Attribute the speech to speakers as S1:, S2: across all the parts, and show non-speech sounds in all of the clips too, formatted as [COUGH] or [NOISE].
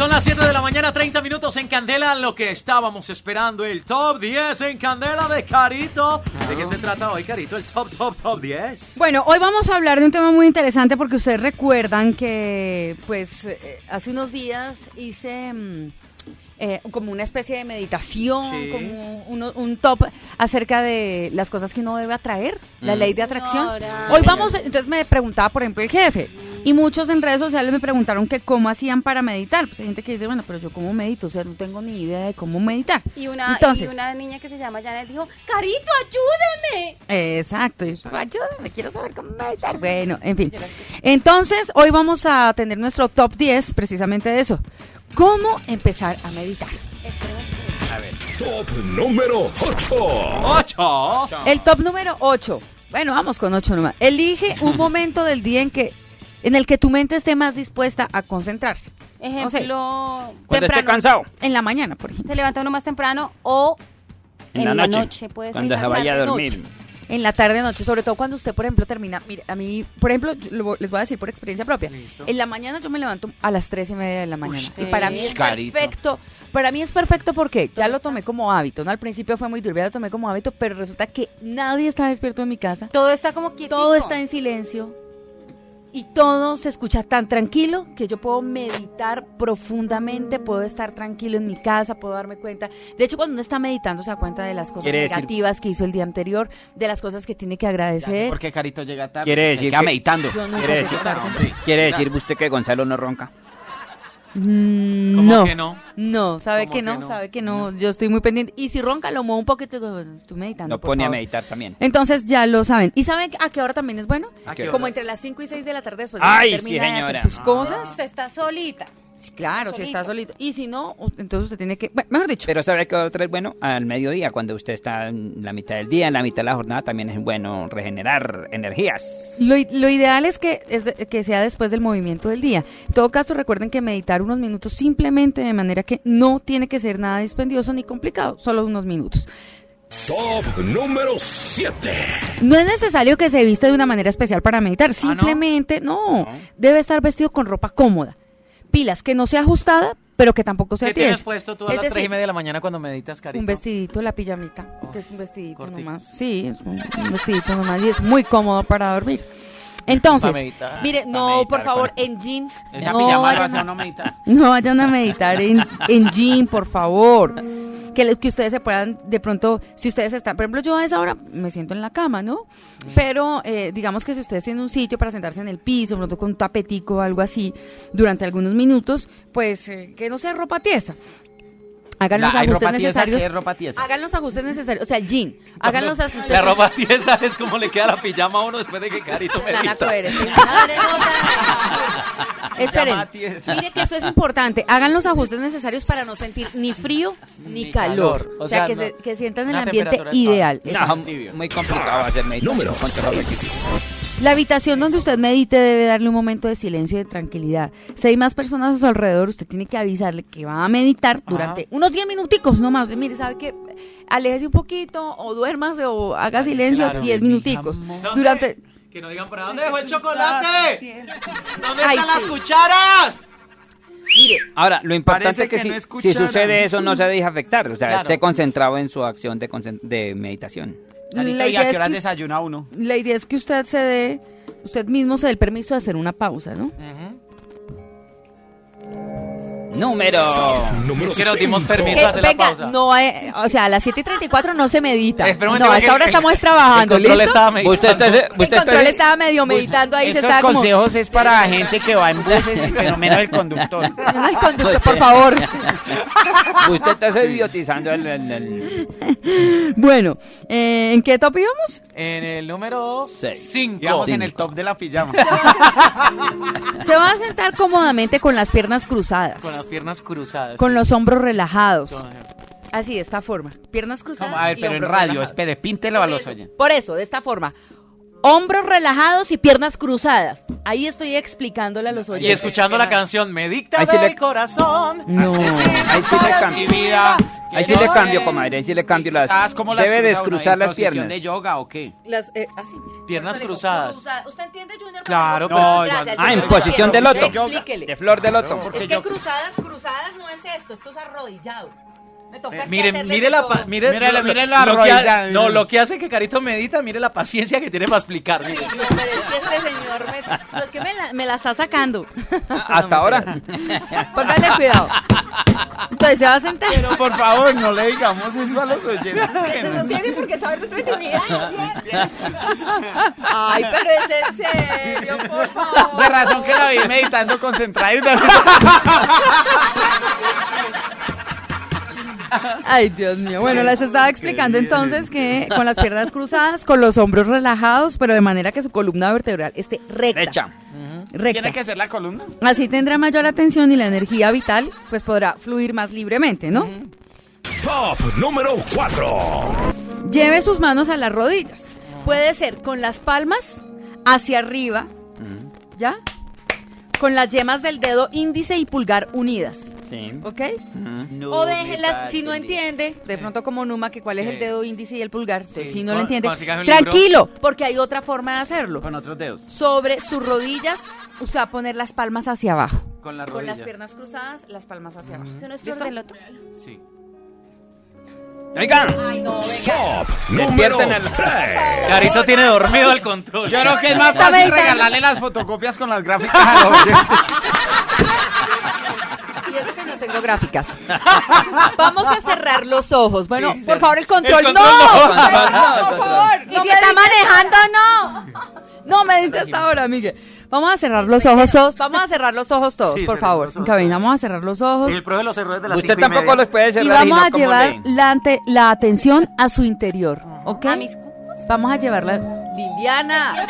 S1: Son las 7 de la mañana, 30 minutos en Candela, lo que estábamos esperando, el top 10 en Candela de Carito. ¿De qué se trata hoy, Carito? El top, top, top 10.
S2: Bueno, hoy vamos a hablar de un tema muy interesante porque ustedes recuerdan que, pues, eh, hace unos días hice... mm, eh, como una especie de meditación,
S1: Sí.
S2: como uno- un top acerca de las cosas que uno debe atraer, la ley de atracción.
S3: Señora.
S2: Hoy vamos, entonces me preguntaba, por ejemplo, el jefe, y muchos en redes sociales me preguntaron que cómo hacían para meditar. Pues hay gente que dice, bueno, pero yo cómo medito, o sea, no tengo ni idea de cómo meditar.
S3: Y una,
S2: Entonces,
S3: y una niña que se llama Janet dijo, Carito, ayúdeme.
S2: Exacto. y yo, Ayúdame, quiero saber cómo meditar. Bueno, en fin. Entonces, hoy vamos a tener nuestro top 10 precisamente de eso. ¿Cómo empezar a meditar?
S4: Top número 8.
S1: 8.
S2: El top número 8. Bueno, vamos con 8 nomás. Elige un [LAUGHS] momento del día en que en el que tu mente esté más dispuesta a concentrarse.
S3: Ejemplo,
S5: Cuando esté cansado.
S2: En la mañana, por ejemplo.
S3: se levanta uno más temprano o
S5: En,
S3: en,
S5: la noche.
S3: puede ser.
S5: cuando se
S3: la
S5: vaya a dormir.
S3: noche.
S2: En la tarde, noche, sobre todo cuando usted, por ejemplo, termina. Mire, a mí, por ejemplo, lo- les voy a decir por experiencia propia.
S1: Listo.
S2: En la mañana yo me levanto a las tres y media de la mañana. y
S3: sí.
S2: para mí es
S1: Carito.
S2: perfecto. Para mí es perfecto porque ya lo tomé como hábito. ¿no? Al principio fue muy duro, ya lo tomé como hábito, pero resulta que nadie está despierto en mi casa.
S3: Todo está como quieto.
S2: Todo está en silencio. Y todo se escucha tan tranquilo que yo puedo meditar profundamente, puedo estar tranquilo en mi casa, puedo darme cuenta. De hecho, cuando uno está meditando se da cuenta de las cosas
S5: decir-
S2: negativas que hizo el día anterior, de las cosas que tiene que agradecer.
S6: Porque Carito llega tarde.
S5: Quiere decir que-
S6: meditando.
S2: Yo nunca
S5: ¿Quiere
S2: llego
S5: decir,
S2: tarde.
S5: ¿Quiere decir usted que Gonzalo no ronca?
S2: Mm,
S1: ¿Cómo
S2: no.
S1: que no?
S2: No, sabe
S1: ¿Cómo
S2: que
S1: que
S2: no,
S1: no?
S2: sabe que no. Yo estoy muy pendiente. Y si ronca, lo muevo un poquito. y digo, "Bueno, Estoy meditando.
S5: Lo
S2: por
S5: pone a
S2: favor".
S5: meditar también.
S2: Entonces ya lo saben. ¿Y saben a qué hora también es bueno?
S1: ¿A qué
S2: Como
S1: horas?
S2: entre las 5 y 6 de la tarde después de que
S5: Ay,
S2: termina
S5: sí,
S2: de hacer sus cosas.
S3: Usted está solita.
S2: Sí, claro, si está
S3: Solito.
S2: Y si no, entonces usted tiene que. bueno, mejor dicho.
S5: Pero ¿sabe qué otra es bueno? Al mediodía, cuando usted está en la mitad del día, en la mitad de la jornada, también es bueno regenerar energías.
S2: Lo, lo ideal es que, es de- que sea después del movimiento del día. En todo caso, recuerden que meditar unos minutos simplemente de manera que no tiene que ser nada dispendioso ni complicado, solo unos minutos.
S4: Top número 7.
S2: No es necesario que se vista de una manera especial para
S1: Ah,
S2: meditar, simplemente no, debe estar vestido con ropa cómoda. Pilas, que no sea ajustada, pero que tampoco sea
S1: ¿Qué tienes
S2: tiesa.
S1: puesto tú a
S2: Es
S1: las 3 y
S2: decir,
S1: media de la mañana cuando meditas, Carito?
S2: Un vestidito, la pijamita, que es un vestidito nomás. Sí, es un, un vestidito nomás y es muy cómodo para dormir. Entonces,
S1: meditar.
S2: mire, no,
S5: meditar
S2: por favor, en jeans.
S6: Esa
S2: no
S6: pijama
S2: vayan a-
S6: meditar.
S2: no vayan a meditar en, en jean, por favor. Que, le- que ustedes se puedan, de pronto, si ustedes están, por ejemplo, yo a esa hora me siento en la cama, ¿no? Pero eh, digamos que si ustedes tienen un sitio para sentarse en el piso, pronto con un tapetico o algo así, durante algunos minutos, pues eh, que no sea ropa tiesa. Hagan los
S6: La-
S2: ajustes necesarios.
S6: ¿qué es ropa tiesa?
S2: Hagan los ajustes necesarios. O sea, jean. Hagan los ajustes
S1: La ropa tiesa es como le queda la pijama a uno después de que [LAUGHS] Carito. [LAUGHS]
S2: Madre nota. Esperen, mire que esto es importante. Hagan los ajustes necesarios para no sentir ni frío ni,
S1: Ni
S2: calor.
S1: calor.
S2: O,
S1: O
S2: sea, que,
S1: no-
S2: se, que sientan el ambiente ideal.
S5: No, muy complicado hacer.
S4: Número
S5: con todo lo que-
S4: 6.
S2: La habitación donde usted medite debe darle un momento de silencio y de tranquilidad. Si hay más personas a su alrededor, usted tiene que avisarle que va a meditar durante unos 10 minuticos nomás. Usted, mire, ¿sabe qué? Aléjese un poquito o duérmase o haga silencio
S1: claro.
S2: 10 minuticos.
S1: ¿Dónde?
S2: Durante...
S1: Que no digan para dónde dejó el chocolate. ¿Dónde
S2: Ay,
S1: están las
S2: sí.
S1: cucharas?
S2: Mire,
S5: Ahora, lo importante es que,
S6: que
S5: si,
S6: no
S5: si sucede eso no se deja afectar, o sea,
S1: Claro.
S5: esté concentrado en su acción de, de meditación.
S6: ¿Y
S2: idea
S6: a qué
S2: es que-
S6: desayuna uno?
S2: La idea es que usted se dé, usted mismo se dé el permiso de hacer una pausa, ¿no?
S5: Número.
S4: Número
S1: que nos dimos permiso a hacer la
S2: venga,
S1: pausa.
S2: no, eh, o sea, a las 7 y 34 no se medita.
S1: Espera
S2: no, a esa hora
S1: el-
S2: estamos
S1: el
S2: trabajando,
S1: control
S2: ¿listo?
S1: estaba meditando.
S5: Usted está,
S2: el
S5: usted
S2: control
S5: está-
S2: estaba medio meditando ahí, se
S6: Esos
S2: estaba como...
S6: consejos es para [LAUGHS] gente que va en buses, pero menos el conductor. [LAUGHS]
S2: No, el conductor, por favor. [LAUGHS]
S5: usted está idiotizando el, el- el-
S2: Bueno, eh, ¿en qué top íbamos?
S1: En el número
S5: Seis.
S1: 5.
S6: Digamos en el top de la pijama.
S2: Se va a sentar cómodamente con las piernas cruzadas,
S1: Con las piernas cruzadas.
S2: con los hombros relajados. Así, de esta forma. Piernas cruzadas.
S6: Como, a ver,
S2: y
S6: pero en radio,
S2: relajados.
S6: espere, píntelo a
S2: Por
S6: los
S2: eso,
S6: oyentes.
S2: Por eso, de esta forma. Hombros relajados y piernas cruzadas. Ahí estoy explicándole a los oyentes.
S1: Y escuchando la canción Me dicta
S5: Ahí sí
S1: del
S5: le-
S1: corazón.
S2: No.
S5: Ahí sí le cambio.
S6: Mi vida.
S5: Ahí sí le cambio, comadre. Ahí sí le cambio las.
S6: ¿Sabes cómo las
S5: Debe descruzar
S6: ¿En
S5: las
S6: posición
S5: piernas.
S6: de yoga o qué?
S2: Las, eh, así, mire.
S1: Piernas cruzadas.
S2: cruzada. ¿Usted entiende, Junior?
S1: Claro,
S2: No,
S1: pero-
S2: gracias.
S5: Ah, en posición de loto.
S2: Explíquele.
S5: De flor de loto.
S2: Es que cruzadas, cruzadas no es esto, esto es arrodillado. Me toca aquí
S1: Mire, la mire,
S6: Mírele,
S1: lo- lo- lo que ha-. No, lo que hace que Carito medita, mire la paciencia que tiene para explicar. mire.
S2: Pero es que este señor me, no, es que me la, me la está sacando. [LAUGHS]
S5: Hasta [LAUGHS]
S2: No,
S5: ahora.
S2: Póngale cuidado. Entonces se va a sentar.
S6: Pero por favor, no le digamos eso a los oyentes.
S2: no
S6: no-
S2: tiene por qué saber nuestra [LAUGHS] intimidad. Ay, pero es en serio, por favor.
S6: De razón que la vi meditando concentrada y
S2: Ay, Dios mío. Bueno, les estaba explicando entonces que con las piernas cruzadas, con los hombros relajados, pero de manera que su columna vertebral esté recta.
S5: Derecha.
S2: Recta.
S6: Tiene que ser la columna.
S2: Así tendrá mayor atención y la energía vital pues podrá fluir más libremente, ¿no?
S4: Top número 4.
S2: Lleve sus manos a las rodillas. Puede ser con las palmas hacia arriba, ¿ya? Con las yemas del dedo índice y pulgar unidas,
S5: Sí.
S2: ¿ok? o déjelas, si no entiende, de pronto como Numa, que cuál es el dedo índice y el pulgar, entonces, si no lo entiende,
S1: libro.
S2: tranquilo, porque hay otra forma de hacerlo.
S6: Con otros dedos.
S2: Sobre sus rodillas, usted va a poner las palmas hacia abajo.
S1: Con la
S2: Con
S1: rodilla.
S2: las piernas cruzadas, las palmas hacia abajo.
S3: Eso no es flor
S2: ¿Listo?
S3: del otro.
S1: Sí.
S5: Oigan.
S2: Ay, no, venga.
S4: Top número
S5: Despierten al-
S4: 3.
S1: Carito tiene dormido el control.
S6: Yo creo que es más fácil regalarle las fotocopias con las gráficas a los oyentes.
S2: Y eso que no tengo gráficas. Vamos a cerrar los ojos. Bueno,
S1: Sí,
S2: por favor, el control.
S1: el
S2: no,
S1: control no.
S2: por
S5: Control no,
S2: favor.
S5: control.
S3: Y si está manejando, no.
S2: No, medite hasta ahora, Miguel. Vamos a cerrar los ojos todos. Vamos a [LAUGHS] cerrar los ojos todos,
S1: Sí,
S2: por favor.
S1: los
S2: cabina, vamos a cerrar los ojos.
S1: Y el profe lo cerró desde las
S5: Usted
S1: y
S5: tampoco
S1: media.
S5: los puede cerrar.
S2: Y vamos
S5: no
S2: a llevar la, ante- la atención a su interior, ¿ok?
S3: A mis cucos.
S2: Vamos a llevarla. Liliana.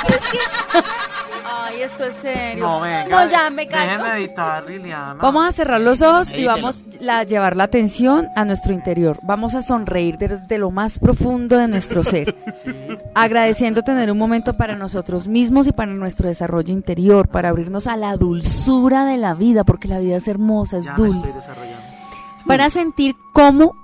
S2: Ay, esto es serio.
S1: No, venga.
S3: No, ya me callo.
S1: Deje meditar, Liliana.
S2: Vamos a cerrar los ojos y vamos a llevar la atención a nuestro interior. Vamos a sonreír desde lo más profundo de nuestro ser, [LAUGHS] agradeciendo tener un momento para nosotros mismos y para nuestro desarrollo interior, para abrirnos a la dulzura de la vida, porque la vida es hermosa, es
S1: Ya me
S2: dulce,
S1: estoy desarrollando.
S2: para sentir cómo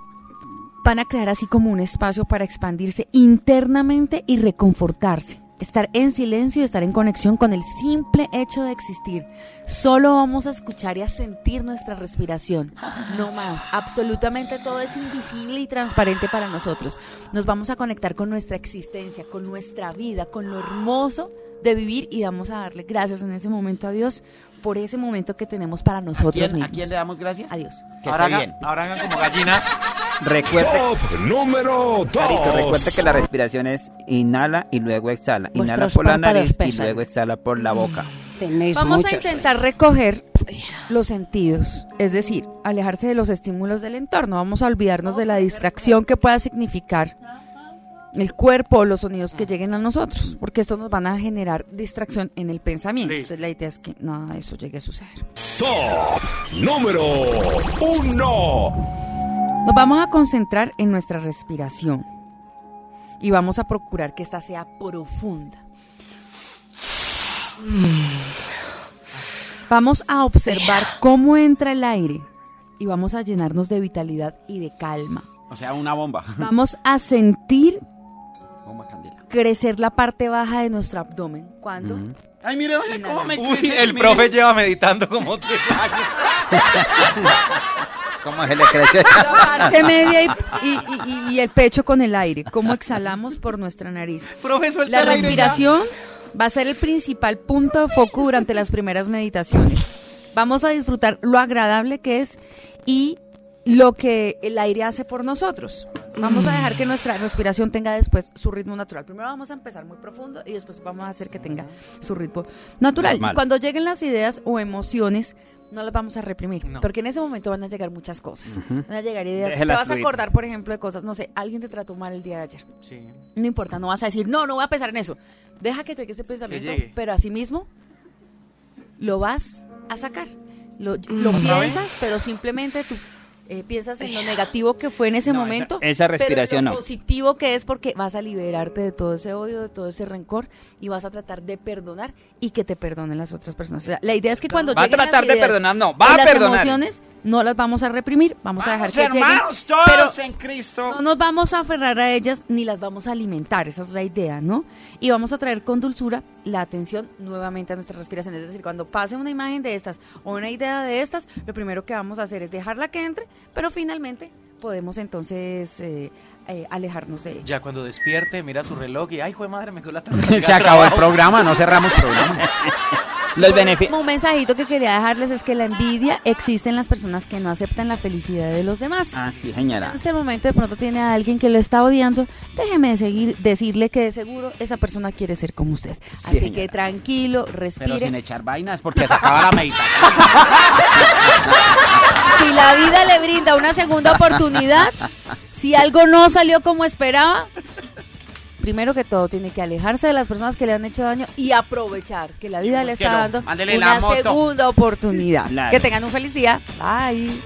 S2: van a crear así como un espacio para expandirse internamente y reconfortarse. Estar en silencio y estar en conexión con el simple hecho de existir. Solo vamos a escuchar y a sentir nuestra respiración. No más. Absolutamente todo es invisible y transparente para nosotros. Nos vamos a conectar con nuestra existencia, con nuestra vida, con lo hermoso de vivir y vamos a darle gracias en ese momento a Dios por ese momento que tenemos para
S6: ¿A
S2: nosotros
S6: quién, a
S2: mismos.
S6: quién le damos gracias?
S2: Adiós.
S6: Que
S1: ahora,
S6: esté
S1: hagan,
S6: bien.
S1: ahora hagan como gallinas.
S5: Recuerde,
S4: Top número
S5: Carito,
S4: 2.
S5: recuerde que la respiración es inhala y luego exhala. Inhala
S2: Vuestros
S5: por la
S2: párpados
S5: nariz y
S2: pesan.
S5: luego exhala por la boca.
S3: Tenéis
S2: Vamos a
S3: muchos.
S2: intentar recoger los sentidos, es decir, alejarse de los estímulos del entorno. Vamos a olvidarnos de la distracción que pueda significar el cuerpo o los sonidos que lleguen a nosotros, porque estos nos van a generar distracción en el pensamiento.
S1: Listo.
S2: Entonces la idea es que nada de eso llegue a suceder.
S4: Top número 1.
S2: Nos vamos a concentrar en nuestra respiración y vamos a procurar que ésta sea profunda. Vamos a observar cómo entra el aire y vamos a llenarnos de vitalidad y de calma.
S6: O sea, una bomba. [LAUGHS]
S2: Vamos a sentir
S6: Bomba candela.
S2: crecer la parte baja de nuestro abdomen. ¿Cuándo?
S6: Ay, mire, vaya, cómo me
S1: Uy,
S6: crece,
S1: el
S6: mire.
S1: profe lleva meditando como tres años. [LAUGHS]
S5: ¿Cómo se le crece? [LAUGHS]
S2: La parte media y, y- y- y el pecho con el aire. ¿Cómo exhalamos por nuestra nariz?
S1: Profe, suelta
S2: La
S1: ya.
S2: respiración va a ser el principal punto de foco durante las primeras meditaciones. Vamos a disfrutar lo agradable que es y lo que el aire hace por nosotros. Vamos a dejar que nuestra respiración tenga después su ritmo natural. Primero vamos a empezar muy profundo y después vamos a hacer que tenga su ritmo natural.
S5: Normal.
S2: Cuando lleguen las ideas o emociones, no las vamos a reprimir,
S1: No.
S2: porque en ese momento van a llegar muchas cosas. Van a llegar ideas. Te vas a acordar, por ejemplo, de cosas, no sé, alguien te trató mal el día de ayer.
S1: Sí.
S2: No importa, no vas a decir, no, no voy a pensar en eso. Deja que llegue ese pensamiento, pero asimismo lo vas a sacar. Lo, lo
S1: ¿Otra vez?
S2: piensas, pero simplemente tú eh, piensas en lo negativo que fue en ese
S5: No,
S2: momento.
S5: esa respiración
S2: pero en
S5: no.
S2: lo positivo que es porque vas a liberarte de todo ese odio, de todo ese rencor y vas a tratar de perdonar y que te perdonen las otras personas. O sea, la idea es que cuando
S5: Va a
S2: lleguen las
S5: tratar de perdonar, no, va a
S2: las
S5: perdonar.
S2: emociones no las vamos a reprimir, vamos, a dejar
S6: Vamos,
S2: que lleguen.
S6: hermanos, todos
S2: pero
S6: en Cristo.
S2: no nos vamos a aferrar a ellas ni las vamos a alimentar, esa es la idea, ¿no? Y vamos a traer con dulzura la atención nuevamente a nuestra respiración. Es decir, cuando pase una imagen de estas o una idea de estas, lo primero que vamos a hacer es dejarla que entre, pero finalmente podemos entonces eh, eh, alejarnos de ella.
S1: Ya cuando despierte, mira su reloj y, ay, jue madre, me quedó la [LAUGHS] tarde.
S6: Se acabó el programa, no cerramos programa. [LAUGHS]
S5: Los beneficios.
S2: Un mensajito que quería dejarles es que la envidia existe en las personas que no aceptan la felicidad de los demás.
S5: Ah, sí, señora.
S2: En ese momento de pronto tiene a alguien que lo está odiando, déjeme de seguir, decirle que de seguro esa persona quiere ser como usted.
S5: Sí,
S2: Así
S5: señora.
S2: que tranquilo,
S6: Pero
S2: respire.
S6: sin echar vainas, porque se acaba la meditación. [LAUGHS]
S2: Si la vida le brinda una segunda oportunidad, si algo no salió como esperaba, primero que todo tiene que alejarse de las personas que le han hecho daño y aprovechar que la vida le está dando
S6: mándele
S2: una segunda oportunidad.
S5: Claro.
S2: Que tengan un feliz día. Bye.